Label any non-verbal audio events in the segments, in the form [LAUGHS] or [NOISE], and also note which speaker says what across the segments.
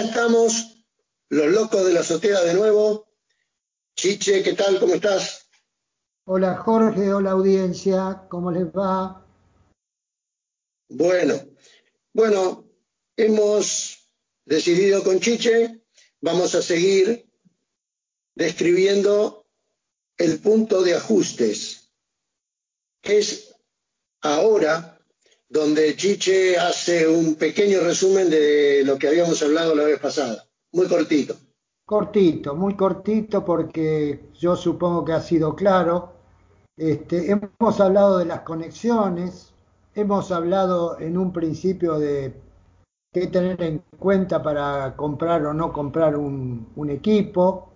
Speaker 1: estamos, los locos de la azotea de nuevo. Chiche, ¿qué tal? ¿Cómo estás?
Speaker 2: Hola Jorge, hola audiencia, ¿cómo les va?
Speaker 1: Bueno, bueno, hemos decidido con Chiche, vamos a seguir describiendo el punto de ajustes, que es ahora donde Chiche hace un pequeño resumen de lo que habíamos hablado la vez pasada, muy cortito.
Speaker 2: Cortito, muy cortito porque yo supongo que ha sido claro. Este, hemos hablado de las conexiones, hemos hablado en un principio de qué tener en cuenta para comprar o no comprar un, equipo,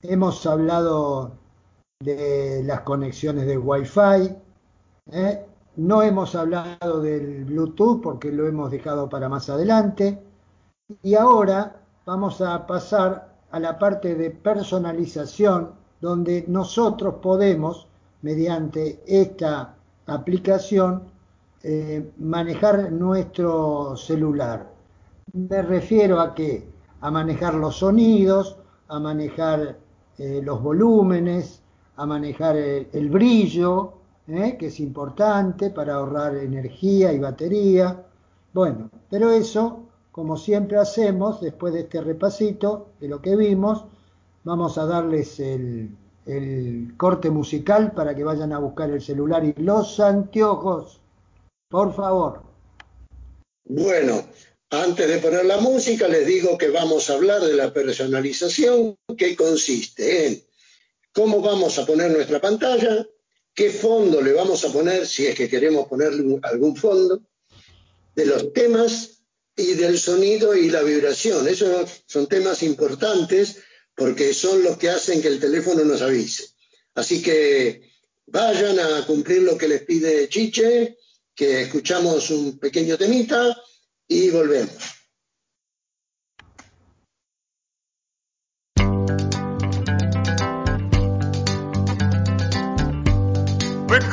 Speaker 2: hemos hablado de las conexiones de Wi-Fi, ¿eh? No hemos hablado del Bluetooth porque lo hemos dejado para más adelante. Y ahora vamos a pasar a la parte de personalización donde nosotros podemos, mediante esta aplicación, eh, manejar nuestro celular. Me refiero a qué? A manejar los sonidos, a manejar eh, los volúmenes, a manejar el brillo, ¿eh? que es importante para ahorrar energía y batería. Bueno, pero eso, como siempre hacemos, después de este repasito de lo que vimos, vamos a darles el, el corte musical para que vayan a buscar el celular y los anteojos. Por favor.
Speaker 1: Bueno, antes de poner la música, les digo que vamos a hablar de la personalización, que consiste en cómo vamos a poner nuestra pantalla, qué fondo le vamos a poner, si es que queremos ponerle algún fondo, de los temas y del sonido y la vibración. Esos son temas importantes porque son los que hacen que el teléfono nos avise. Así que vayan a cumplir lo que les pide Chiche, que escuchamos un pequeño temita y volvemos.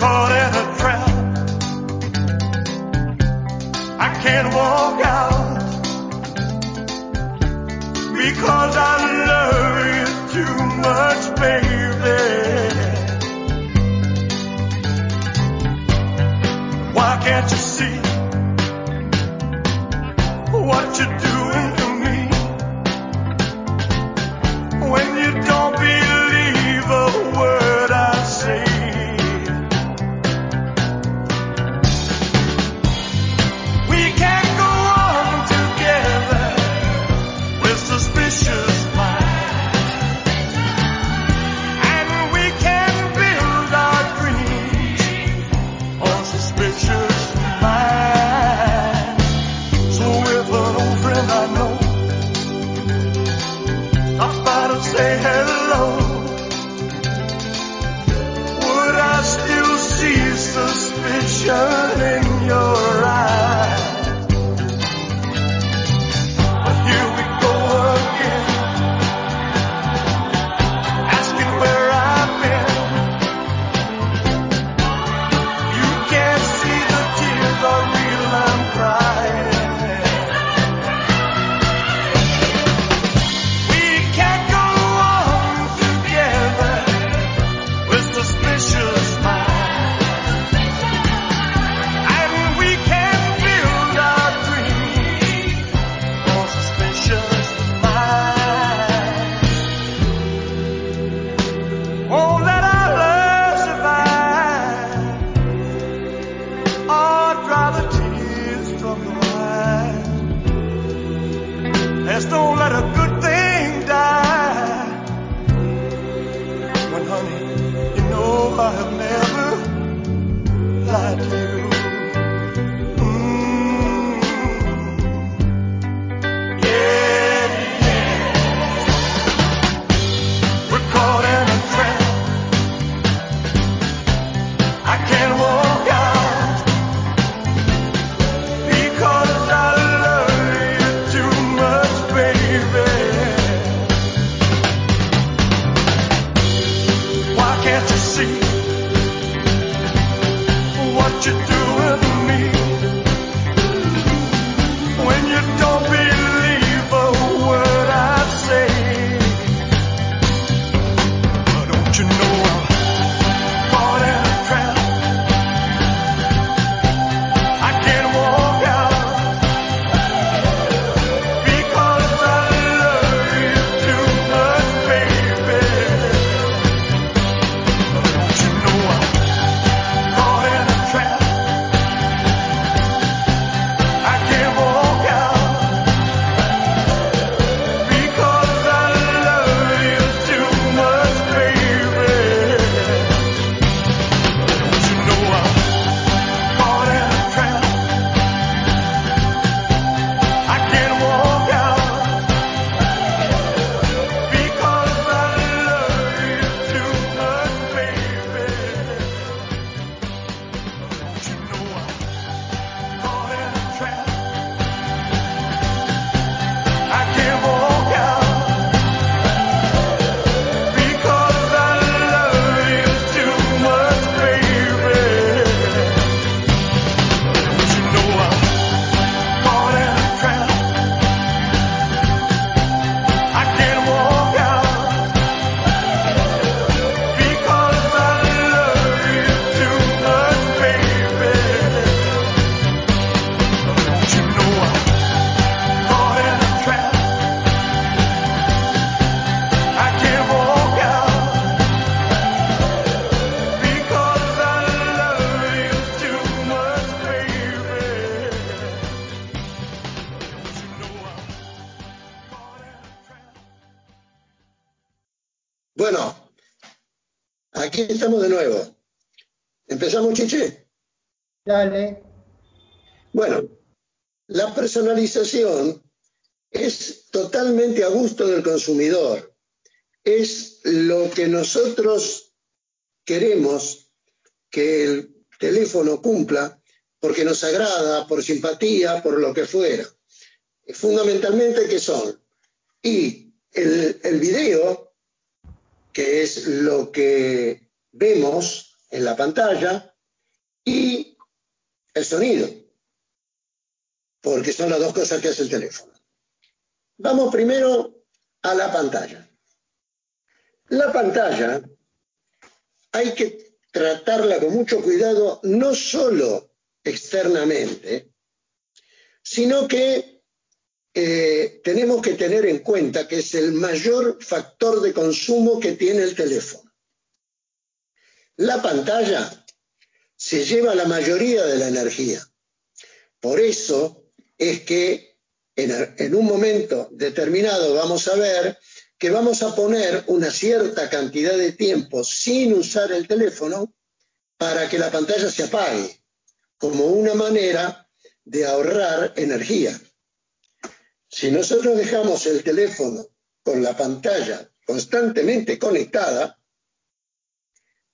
Speaker 1: Caught in a trap. I can't walk out because I de nuevo. ¿Empezamos, Chiche?
Speaker 2: Dale.
Speaker 1: Bueno, la personalización es totalmente a gusto del consumidor. Es lo que nosotros queremos que el teléfono cumpla porque nos agrada, por simpatía, por lo que fuera. Fundamentalmente, ¿qué son? Y el, el video, que es lo que vemos en la pantalla, y el sonido, porque son las dos cosas que hace el teléfono. Vamos primero a la pantalla. La pantalla hay que tratarla con mucho cuidado, no solo externamente, sino que eh, tenemos que tener en cuenta que es el mayor factor de consumo que tiene el teléfono. La pantalla se lleva la mayoría de la energía. Por eso es que en, un momento determinado vamos a ver que vamos a poner una cierta cantidad de tiempo sin usar el teléfono para que la pantalla se apague, como una manera de ahorrar energía. Si nosotros dejamos el teléfono con la pantalla constantemente conectada,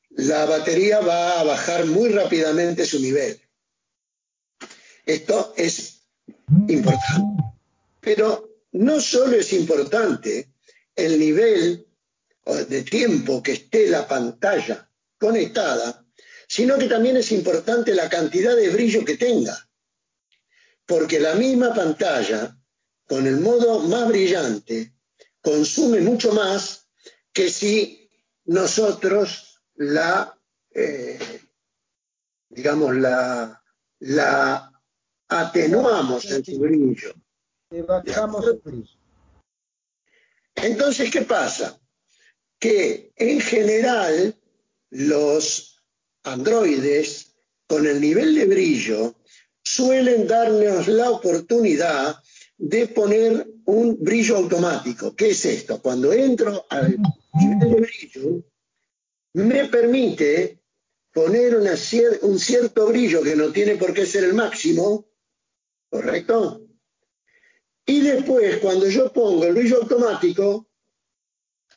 Speaker 1: la batería va a bajar muy rápidamente su nivel. Esto es importante. Pero no solo es importante el nivel de tiempo que esté la pantalla conectada, sino que también es importante la cantidad de brillo que tenga. Porque la misma pantalla, con el modo más brillante, consume mucho más que si nosotros la, eh, digamos, la, la atenuamos en su brillo. Entonces, ¿qué pasa? Que en general los androides con el nivel de brillo suelen darnos la oportunidad de poner un brillo automático. ¿Qué es esto? Cuando entro al nivel de brillo, me permite poner un cierto brillo que no tiene por qué ser el máximo, ¿correcto? Y después, cuando yo pongo el brillo automático,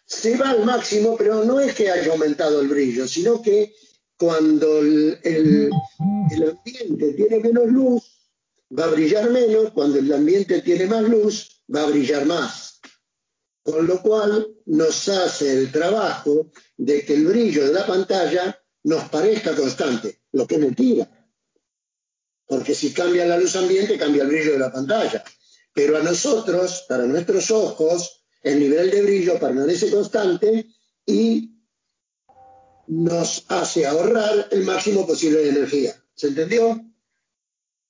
Speaker 1: se va al máximo, pero no es que haya aumentado el brillo, sino que cuando el, ambiente tiene menos luz, va a brillar menos, cuando el ambiente tiene más luz, va a brillar más. Con lo cual nos hace el trabajo de que el brillo de la pantalla nos parezca constante, lo que es mentira. Porque si cambia la luz ambiente, cambia el brillo de la pantalla. Pero a nosotros, para nuestros ojos, el nivel de brillo permanece constante y nos hace ahorrar el máximo posible de energía. ¿Se entendió?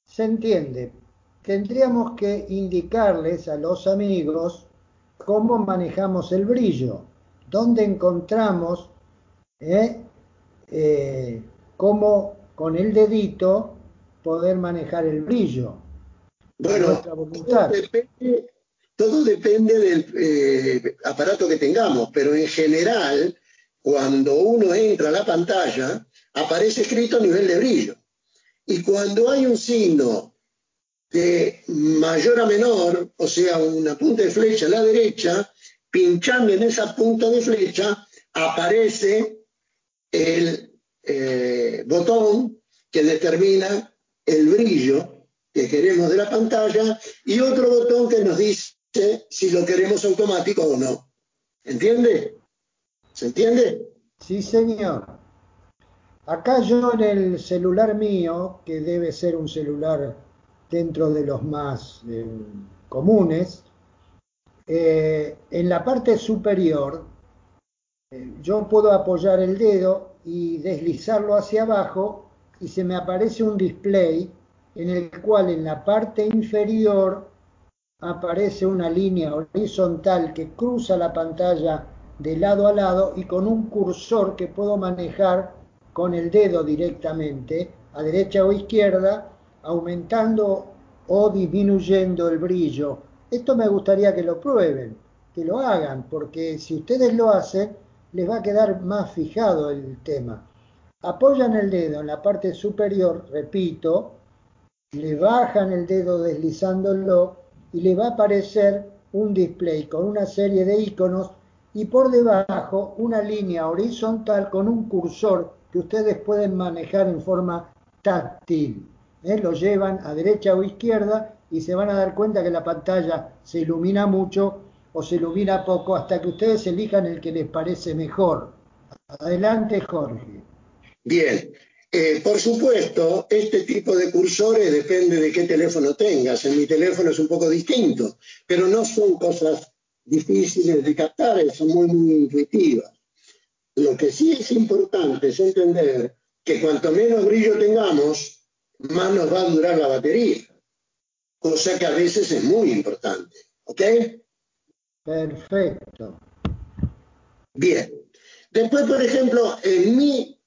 Speaker 2: Se entiende. Tendríamos que indicarles a los amigos cómo manejamos el brillo, dónde encontramos, eh, eh, cómo con el dedito poder manejar el brillo.
Speaker 1: Bueno, todo depende, del eh, aparato que tengamos, pero en general, cuando uno entra a la pantalla, aparece escrito nivel de brillo. Y cuando hay un signo de mayor a menor, o sea, una punta de flecha a la derecha, pinchando en esa punta de flecha, aparece el eh, botón que determina el brillo que queremos de la pantalla y otro botón que nos dice si lo queremos automático o no. ¿Entiende? ¿Se entiende?
Speaker 2: Sí, señor. Acá yo en el celular mío, que debe ser un celular dentro de los más eh, comunes, eh, en la parte superior eh, yo puedo apoyar el dedo y deslizarlo hacia abajo y se me aparece un display en el cual en la parte inferior aparece una línea horizontal que cruza la pantalla de lado a lado y con un cursor que puedo manejar con el dedo directamente a derecha o izquierda, aumentando o disminuyendo el brillo. Esto me gustaría que lo prueben, que lo hagan, porque si ustedes lo hacen, les va a quedar más fijado el tema. Apoyan el dedo en la parte superior, repito, le bajan el dedo deslizándolo y le va a aparecer un display con una serie de iconos y por debajo una línea horizontal con un cursor que ustedes pueden manejar en forma táctil. ¿Eh? Lo llevan a derecha o izquierda y se van a dar cuenta que la pantalla se ilumina mucho o se ilumina poco hasta que ustedes elijan el que les parece mejor. Adelante, Jorge.
Speaker 1: Bien, eh, por supuesto, este tipo de cursores depende de qué teléfono tengas. En mi teléfono es un poco distinto, pero no son cosas difíciles de captar, son muy, muy intuitivas. Lo que sí es importante es entender que cuanto menos brillo tengamos, más nos va a durar la batería, cosa que a veces es muy importante. ¿Ok?
Speaker 2: Perfecto.
Speaker 1: Bien. Después, por ejemplo, en mi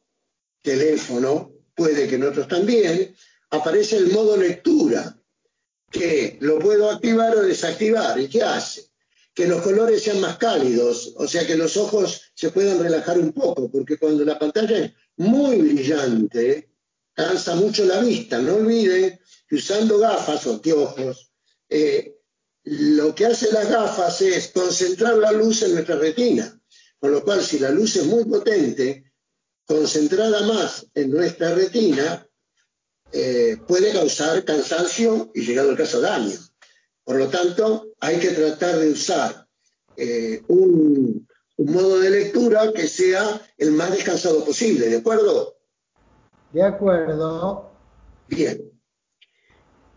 Speaker 1: teléfono, puede que en otros también, aparece el modo lectura, que lo puedo activar o desactivar. ¿Y qué hace? Que los colores sean más cálidos, o sea que los ojos se puedan relajar un poco, porque cuando la pantalla es muy brillante, cansa mucho la vista. No olviden que usando gafas o anteojos, eh, lo que hace las gafas es concentrar la luz en nuestra retina. Con lo cual, si la luz es muy potente, concentrada más en nuestra retina, eh, puede causar cansancio y, llegado el caso, daño. Por lo tanto, hay que tratar de usar eh, un modo de lectura que sea el más descansado posible, ¿de acuerdo?
Speaker 2: De acuerdo.
Speaker 1: Bien.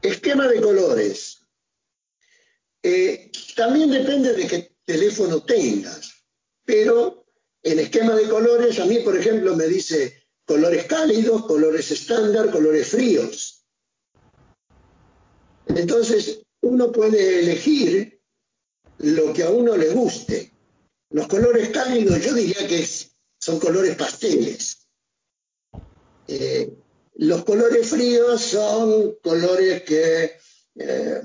Speaker 1: Esquema de colores. Eh, también depende de qué teléfono tengas, pero el esquema de colores a mí, por ejemplo, me dice colores cálidos, colores estándar, colores fríos. Entonces, uno puede elegir lo que a uno le guste. Los colores cálidos yo diría que son colores pasteles. Eh, los colores fríos son colores que, eh,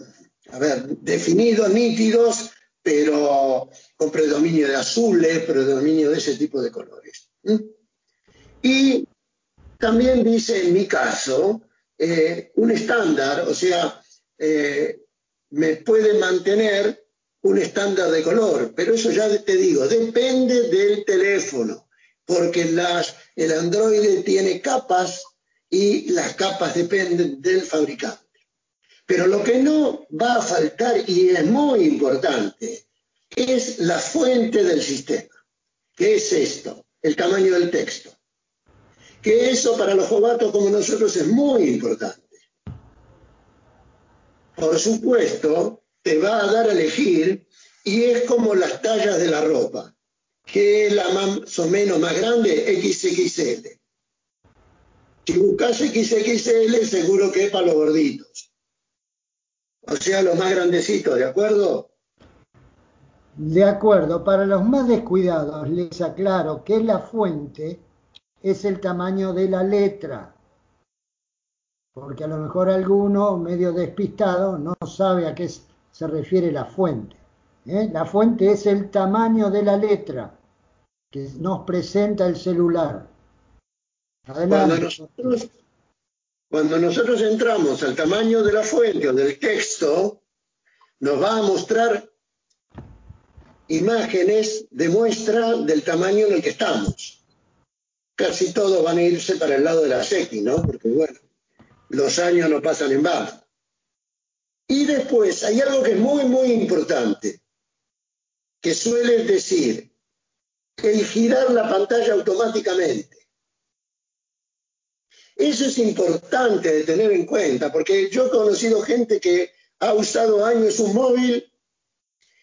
Speaker 1: a ver, definidos, nítidos, pero con predominio de azules, predominio de ese tipo de colores. Y también dice, en mi caso, eh, un estándar, o sea, me puede mantener un estándar de color, pero eso ya te digo, depende del teléfono, porque las, el Android tiene capas y las capas dependen del fabricante. Pero lo que no va a faltar, y es muy importante, es la fuente del sistema. ¿Qué es esto? El tamaño del texto. Que eso para los jovatos como nosotros es muy importante. Por supuesto, te va a dar a elegir y es como las tallas de la ropa, que es la más o menos más grande, XXL. Si buscas XXL, seguro que es para los gorditos. O sea, los más grandecitos, ¿de acuerdo?
Speaker 2: De acuerdo, para los más descuidados les aclaro que la fuente es el tamaño de la letra, porque a lo mejor alguno medio despistado no sabe a qué se refiere la fuente. ¿eh? La fuente es el tamaño de la letra que nos presenta el celular.
Speaker 1: Cuando nosotros, cuando nosotros entramos al tamaño de la fuente o del texto, nos va a mostrar imágenes de muestra del tamaño en el que estamos. Casi todos van a irse para el lado de la SECI, ¿no? Porque bueno, los años no pasan en vano. Y después hay algo que es muy, muy importante, que suele decir, el girar la pantalla automáticamente. Eso es importante de tener en cuenta, porque yo he conocido gente que ha usado años un móvil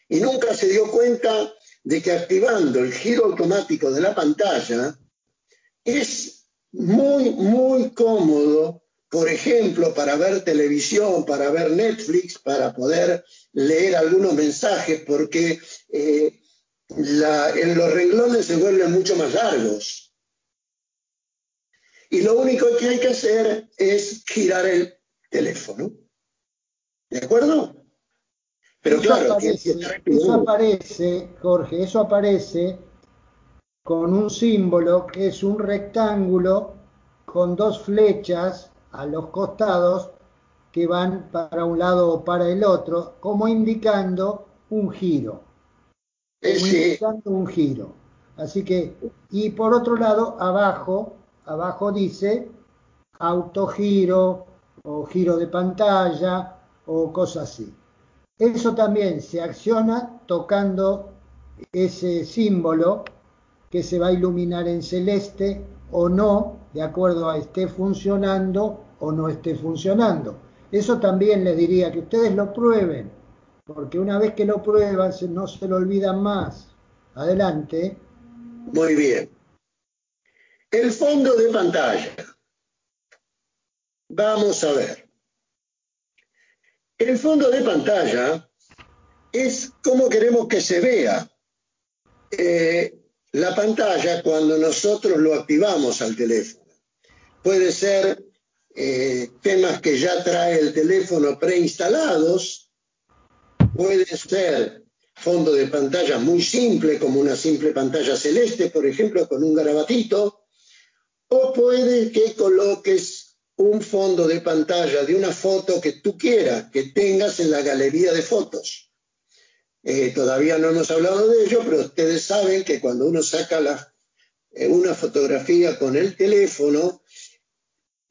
Speaker 1: y nunca se dio cuenta de que activando el giro automático de la pantalla es muy, muy cómodo por ejemplo, para ver televisión, para ver Netflix, para poder leer algunos mensajes, porque eh, en los renglones se vuelven mucho más largos. Y lo único que hay que hacer es girar el teléfono. ¿De acuerdo?
Speaker 2: Pero claro, aparece, eso aparece, Jorge, eso aparece con un símbolo que es un rectángulo con dos flechas a los costados que van para un lado o para el otro, como indicando un giro. Como indicando un giro. Así que, y por otro lado, abajo, abajo dice autogiro o giro de pantalla o cosas así. Eso también se acciona tocando ese símbolo que se va a iluminar en celeste o no, de acuerdo a esté funcionando o no esté funcionando. Eso también les diría que ustedes lo prueben, porque una vez que lo prueban no se lo olvidan más. Adelante.
Speaker 1: Muy bien. El fondo de pantalla. Vamos a ver. El fondo de pantalla es como queremos que se vea. Eh, la pantalla cuando nosotros lo activamos al teléfono. Puede ser eh, temas que ya trae el teléfono preinstalados, puede ser fondo de pantalla muy simple, como una simple pantalla celeste, por ejemplo, con un garabatito, o puede que coloques un fondo de pantalla de una foto que tú quieras, que tengas en la galería de fotos. Eh, todavía no hemos hablado de ello, pero ustedes saben que cuando uno saca eh, una fotografía con el teléfono,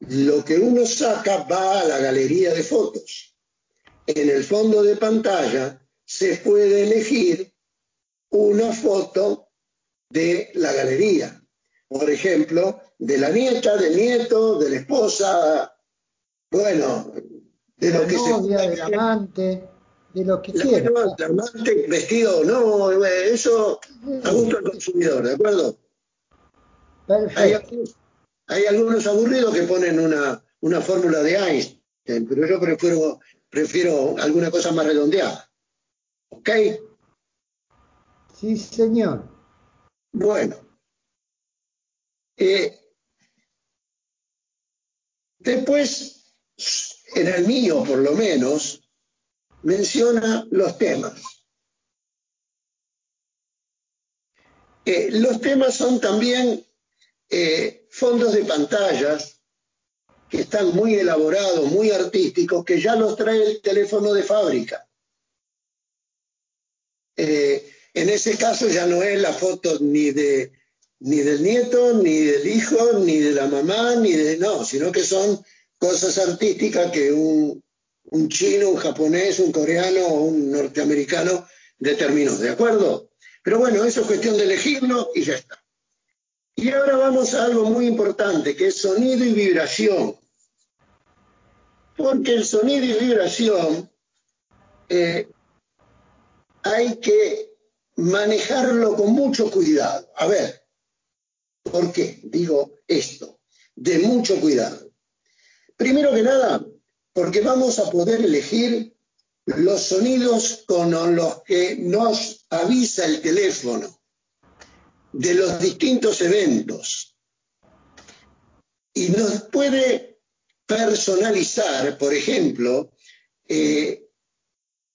Speaker 1: lo que uno saca va a la galería de fotos. En el fondo de pantalla se puede elegir una foto de la galería. Por ejemplo, de la nieta, del nieto, de la esposa, bueno, de lo que
Speaker 2: se... Del amante de lo que quiera.
Speaker 1: vestido no, eso a gusto del consumidor, ¿de acuerdo? Perfecto. Hay, algunos aburridos que ponen una, una fórmula de Einstein, pero yo prefiero, prefiero alguna cosa más redondeada. ¿Ok?
Speaker 2: Sí, señor.
Speaker 1: Bueno. Eh, después, en el mío por lo menos, menciona los temas. Eh, los temas son también eh, fondos de pantallas que están muy elaborados, muy artísticos, que ya los trae el teléfono de fábrica. Eh, en ese caso ya no es la foto ni de ni del nieto, ni del hijo, ni de la mamá, ni de no, sino que son cosas artísticas que un, un chino, un japonés, un coreano o un norteamericano determinó, ¿de acuerdo? Pero bueno, eso es cuestión de elegirlo y ya está. Y ahora vamos a algo muy importante, que es sonido y vibración. Porque el sonido y vibración eh, hay que manejarlo con mucho cuidado. A ver, ¿por qué digo esto? De mucho cuidado. Primero que nada, porque vamos a poder elegir los sonidos con los que nos avisa el teléfono de los distintos eventos y nos puede personalizar, por ejemplo, eh,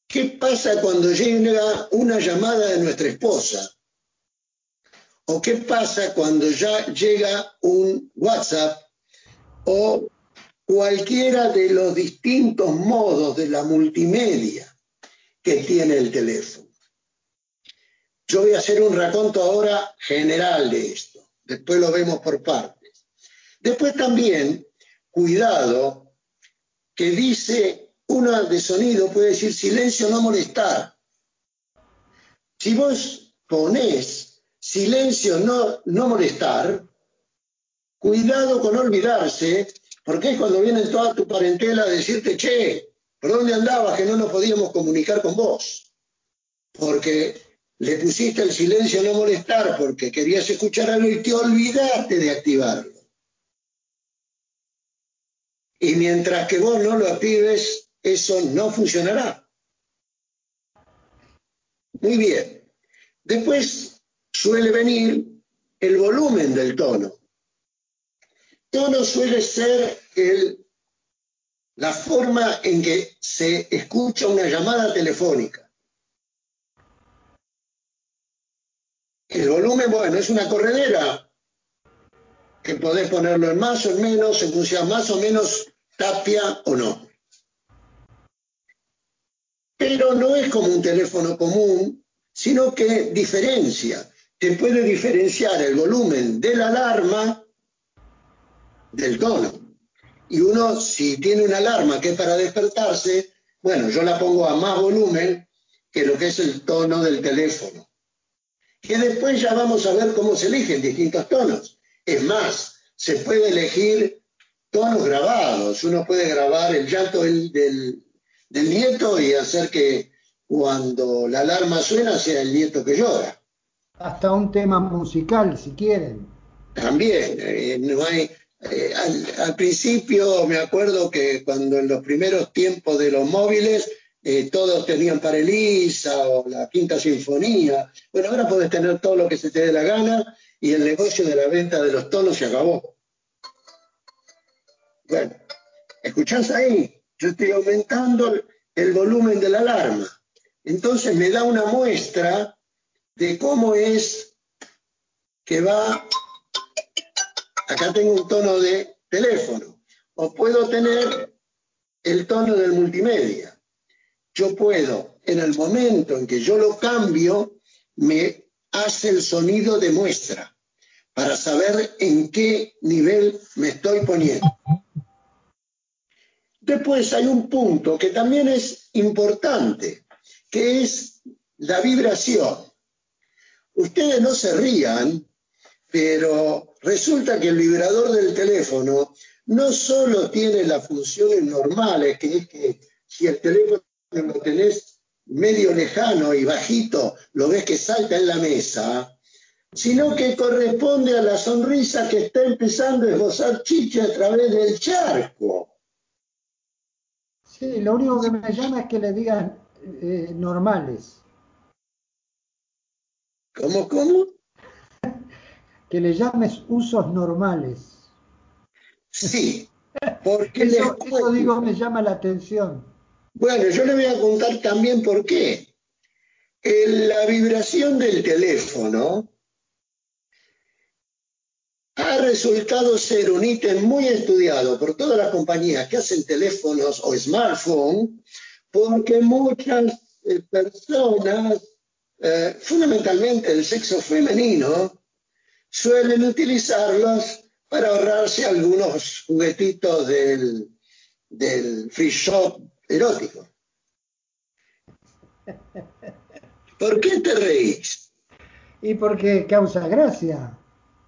Speaker 1: qué pasa cuando llega una llamada de nuestra esposa o qué pasa cuando ya llega un WhatsApp o cualquiera de los distintos modos de la multimedia que tiene el teléfono. Yo voy a hacer un raconto ahora general de esto, después lo vemos por partes. Después también, cuidado, que dice una de sonido, puede decir silencio, no molestar. Si vos ponés silencio, no, no molestar, cuidado con olvidarse porque es cuando viene toda tu parentela a decirte, che, ¿por dónde andabas que no nos podíamos comunicar con vos? Porque le pusiste el silencio no molestar porque querías escuchar algo y te olvidaste de activarlo. Y mientras que vos no lo actives, eso no funcionará. Muy bien. Después suele venir el volumen del tono tono suele ser el, la forma en que se escucha una llamada telefónica. El volumen, bueno, es una corredera que podés ponerlo en más o en menos, en función más o menos tapia o no. Pero no es como un teléfono común, sino que diferencia. Te puede diferenciar el volumen de la alarma del tono. Y uno, si tiene una alarma que es para despertarse, bueno, yo la pongo a más volumen que lo que es el tono del teléfono. Que después ya vamos a ver cómo se eligen distintos tonos. Es más, se puede elegir tonos grabados. Uno puede grabar el llanto del, del, nieto y hacer que cuando la alarma suena sea el nieto que llora.
Speaker 2: Hasta un tema musical, si quieren.
Speaker 1: También, eh, no hay, eh, al, principio me acuerdo que cuando en los primeros tiempos de los móviles eh, todos tenían para Elisa o la Quinta Sinfonía. Bueno, ahora puedes tener todo lo que se te dé la gana y el negocio de la venta de los tonos se acabó. Bueno, ¿escuchás ahí? Yo estoy aumentando el volumen de la alarma. Entonces me da una muestra de cómo es que va acá tengo un tono de teléfono, o puedo tener el tono del multimedia. Yo puedo, en el momento en que yo lo cambio, me hace el sonido de muestra para saber en qué nivel me estoy poniendo. Después hay un punto que también es importante, que es la vibración. Ustedes no se rían, pero resulta que el vibrador del teléfono no solo tiene las funciones normales, que es que si el teléfono lo tenés medio lejano y bajito, lo ves que salta en la mesa, sino que corresponde a la sonrisa que está empezando a esbozar Chiche a través del charco.
Speaker 2: Sí, lo único que me llama es que le digan eh, normales.
Speaker 1: ¿Cómo, cómo? [LAUGHS]
Speaker 2: que le llames usos normales.
Speaker 1: Sí, [LAUGHS] porque
Speaker 2: eso, digo me llama la atención.
Speaker 1: Bueno, yo le voy a contar también por qué. la vibración del teléfono ha resultado ser un ítem muy estudiado por todas las compañías que hacen teléfonos o smartphones, porque muchas eh, personas, eh, fundamentalmente el sexo femenino, suelen utilizarlos para ahorrarse algunos juguetitos del, del free shop erótico. ¿Por qué te reís?
Speaker 2: Y porque causa gracia.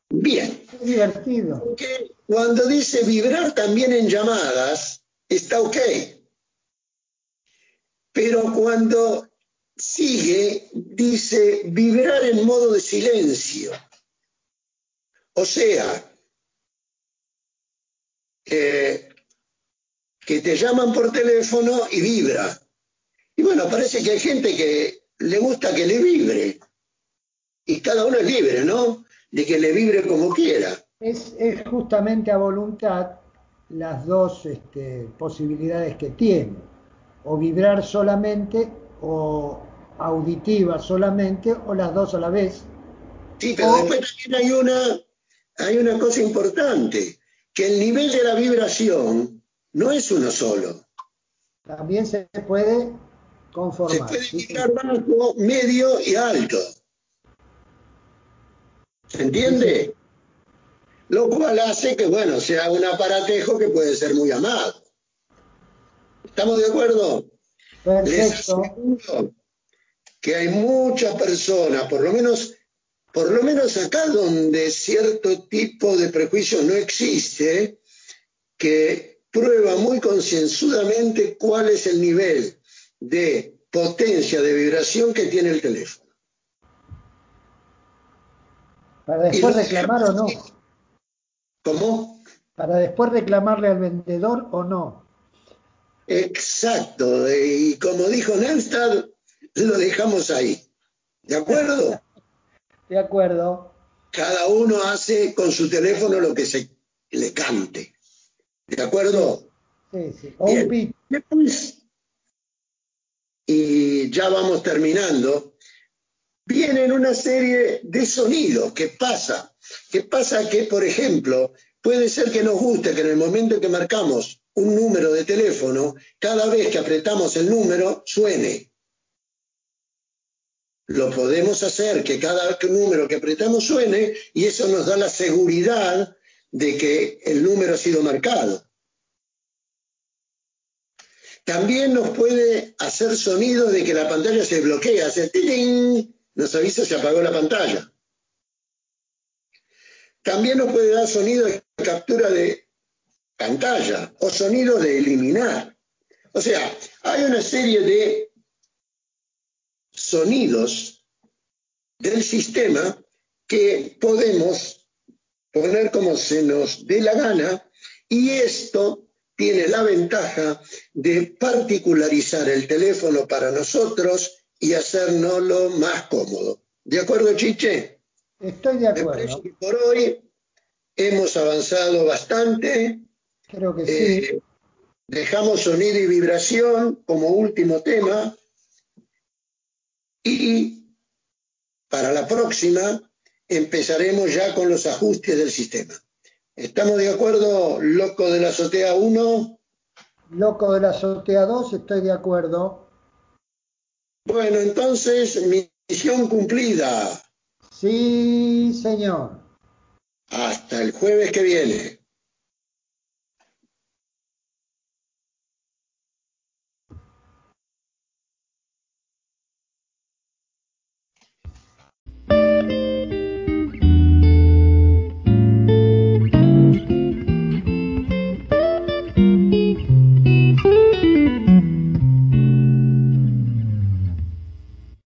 Speaker 1: Bien.
Speaker 2: Es divertido.
Speaker 1: Porque cuando dice vibrar también en llamadas, está ok. Pero cuando sigue, dice vibrar en modo de silencio. O sea, que te llaman por teléfono y vibra. Y bueno, parece que hay gente que le gusta que le vibre. Y cada uno es libre, ¿no? De que le vibre como quiera.
Speaker 2: Es, justamente a voluntad las dos este, posibilidades que tiene. O vibrar solamente, o auditiva solamente, o las dos a la vez.
Speaker 1: Sí, pero después también hay una hay una cosa importante, que el nivel de la vibración no es uno solo.
Speaker 2: También se puede conformar.
Speaker 1: Se puede vibrar bajo, medio y alto. ¿Se entiende? Lo cual hace que, bueno, sea un aparatejo que puede ser muy amado. ¿Estamos de acuerdo?
Speaker 2: Perfecto.
Speaker 1: que hay muchas personas, por lo menos por lo menos acá donde cierto tipo de prejuicio no existe, que prueba muy concienzudamente cuál es el nivel de potencia de vibración que tiene el teléfono.
Speaker 2: Para después reclamar o no.
Speaker 1: ¿Cómo?
Speaker 2: Para después reclamarle al vendedor o no.
Speaker 1: Exacto, y como dijo Nelstad, lo dejamos ahí. ¿De acuerdo? [LAUGHS]
Speaker 2: De acuerdo.
Speaker 1: Cada uno hace con su teléfono lo que se le cante. ¿De acuerdo?
Speaker 2: Sí, sí.
Speaker 1: Y ya vamos terminando. vienen una serie de sonidos. ¿Qué pasa? ¿Qué pasa que, por ejemplo, puede ser que nos guste que en el momento en que marcamos un número de teléfono, cada vez que apretamos el número suene. Lo podemos hacer que cada número que apretamos suene y eso nos da la seguridad de que el número ha sido marcado. También nos puede hacer sonido de que la pantalla se bloquea, hace ¡ting! nos avisa se apagó la pantalla. También nos puede dar sonido de captura de pantalla o sonido de eliminar. O sea, hay una serie de sonidos del sistema que podemos poner como se nos dé la gana y esto tiene la ventaja de particularizar el teléfono para nosotros y hacernoslo más cómodo. ¿De acuerdo, Chiche?
Speaker 2: Estoy de acuerdo.
Speaker 1: por hoy hemos avanzado bastante.
Speaker 2: Creo que sí. Eh,
Speaker 1: dejamos sonido y vibración como último tema. Y para la próxima empezaremos ya con los ajustes del sistema. ¿Estamos de acuerdo, loco de la azotea 1?
Speaker 2: Loco de la azotea 2, estoy de acuerdo.
Speaker 1: Bueno, entonces, misión cumplida.
Speaker 2: Sí, señor.
Speaker 1: Hasta el jueves que viene.